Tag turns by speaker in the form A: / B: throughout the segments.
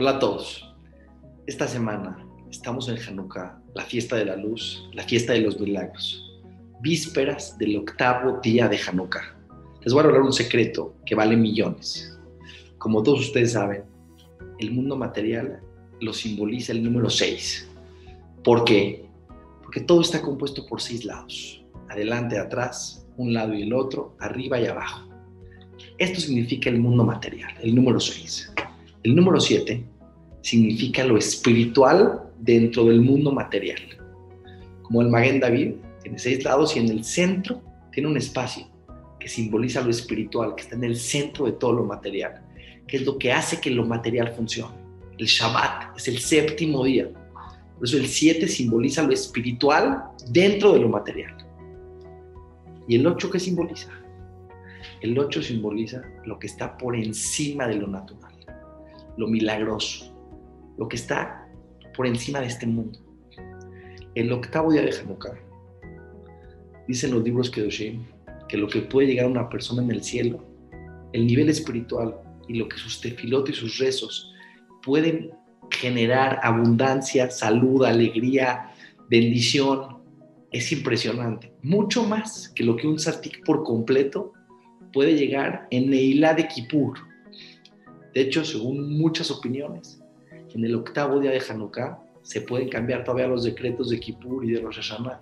A: Hola a todos. Esta semana estamos en Hanukkah, la fiesta de la luz, la fiesta de los milagros, vísperas del octavo día de Hanukkah. Les voy a hablar un secreto que vale millones. Como todos ustedes saben, el mundo material lo simboliza el número 6. ¿Por qué? Porque todo está compuesto por seis lados. Adelante, atrás, un lado y el otro, arriba y abajo. Esto significa el mundo material, el número 6. El número 7 significa lo espiritual dentro del mundo material. Como el Maguen David, tiene seis lados y en el centro tiene un espacio que simboliza lo espiritual, que está en el centro de todo lo material, que es lo que hace que lo material funcione. El Shabbat es el séptimo día. Por eso el 7 simboliza lo espiritual dentro de lo material. ¿Y el 8 qué simboliza? El 8 simboliza lo que está por encima de lo natural lo milagroso, lo que está por encima de este mundo. El octavo día de Hanukkah, dicen los libros Kedoshim, que lo que puede llegar a una persona en el cielo, el nivel espiritual y lo que sus tefilotes y sus rezos pueden generar abundancia, salud, alegría, bendición, es impresionante. Mucho más que lo que un satik por completo puede llegar en Neilá de Kippur, de hecho, según muchas opiniones, en el octavo día de Hanukkah se pueden cambiar todavía los decretos de Kippur y de Rosh Hashanah.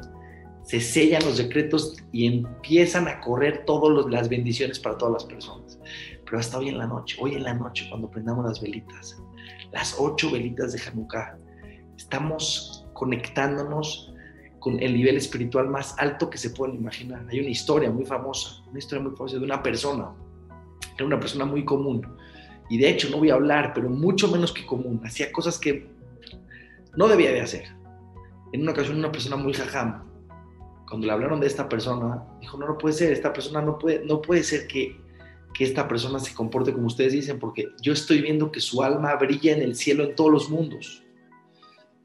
A: Se sellan los decretos y empiezan a correr todas las bendiciones para todas las personas. Pero hasta hoy en la noche, hoy en la noche, cuando prendamos las velitas, las ocho velitas de Hanukkah, estamos conectándonos con el nivel espiritual más alto que se pueden imaginar. Hay una historia muy famosa, una historia muy famosa de una persona, era una persona muy común, y de hecho no voy a hablar, pero mucho menos que común, hacía cosas que no debía de hacer. En una ocasión una persona muy jajam, cuando le hablaron de esta persona, dijo, no, no puede ser, esta persona no puede, no puede ser que, que esta persona se comporte como ustedes dicen, porque yo estoy viendo que su alma brilla en el cielo en todos los mundos.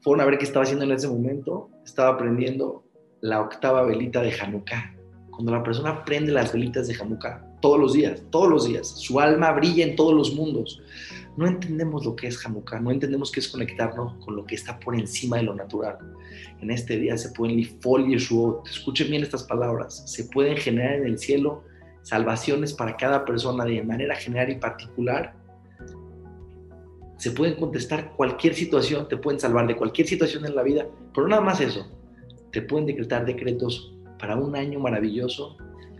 A: Fueron a ver qué estaba haciendo en ese momento, estaba prendiendo la octava velita de Hanukkah. Cuando la persona prende las velitas de Hanukkah, todos los días, todos los días. Su alma brilla en todos los mundos. No entendemos lo que es Hanukkah, no entendemos qué es conectarnos con lo que está por encima de lo natural. En este día se pueden lifol y escuchen bien estas palabras, se pueden generar en el cielo salvaciones para cada persona de manera general y particular. Se pueden contestar cualquier situación, te pueden salvar de cualquier situación en la vida, pero nada más eso. Te pueden decretar decretos para un año maravilloso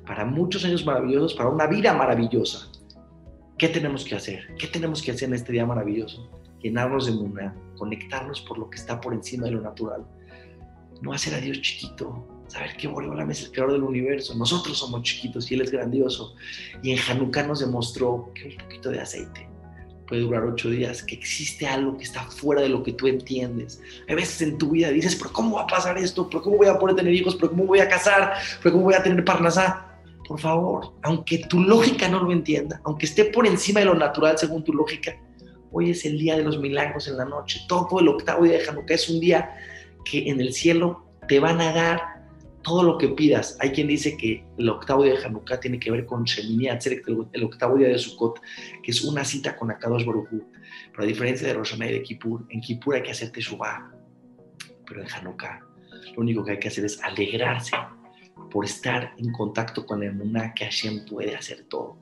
A: para muchos años maravillosos, para una vida maravillosa. ¿Qué tenemos que hacer? ¿Qué tenemos que hacer en este día maravilloso? Llenarnos de muna, conectarnos por lo que está por encima de lo natural. No hacer a Dios chiquito, saber que Boreolam es el creador del universo. Nosotros somos chiquitos y Él es grandioso. Y en Hanukkah nos demostró que un poquito de aceite puede durar ocho días, que existe algo que está fuera de lo que tú entiendes. Hay veces en tu vida dices, pero ¿cómo va a pasar esto? ¿Pero cómo voy a poder tener hijos? ¿Pero cómo voy a casar? ¿Pero cómo voy a tener parnasá? Por favor, aunque tu lógica no lo entienda, aunque esté por encima de lo natural según tu lógica, hoy es el día de los milagros en la noche. Todo el octavo día de Hanukkah es un día que en el cielo te van a dar todo lo que pidas. Hay quien dice que el octavo día de Hanukkah tiene que ver con Shemini Atzeret, el octavo día de Sukkot, que es una cita con Akadosh Baruj Pero a diferencia de Rosh y de Kippur, en Kippur hay que hacer Teshuvah, pero en Hanukkah lo único que hay que hacer es alegrarse por estar en contacto con el Muná que Hashem puede hacer todo.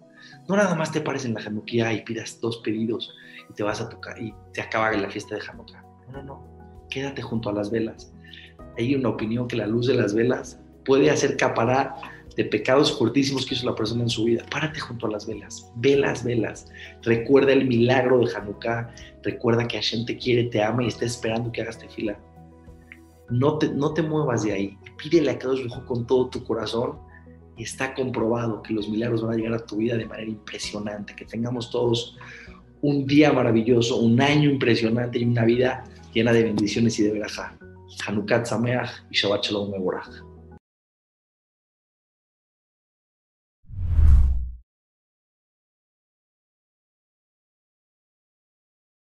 A: No nada más te pares en la Hanukkah y pidas dos pedidos y te vas a tocar y te acaba la fiesta de Hanukkah. No, no, no. Quédate junto a las velas. Hay una opinión que la luz de las velas puede hacer caparar de pecados cortísimos que hizo la persona en su vida. Párate junto a las velas, velas, velas. Recuerda el milagro de Hanukkah. Recuerda que Hashem te quiere, te ama y está esperando que hagas tefila no te, no te muevas de ahí. Pídele a Dios con todo tu corazón y está comprobado que los milagros van a llegar a tu vida de manera impresionante. Que tengamos todos un día maravilloso, un año impresionante y una vida llena de bendiciones y de verajá. Hanukkah Sameach y Shabbat Shalom Mevorach.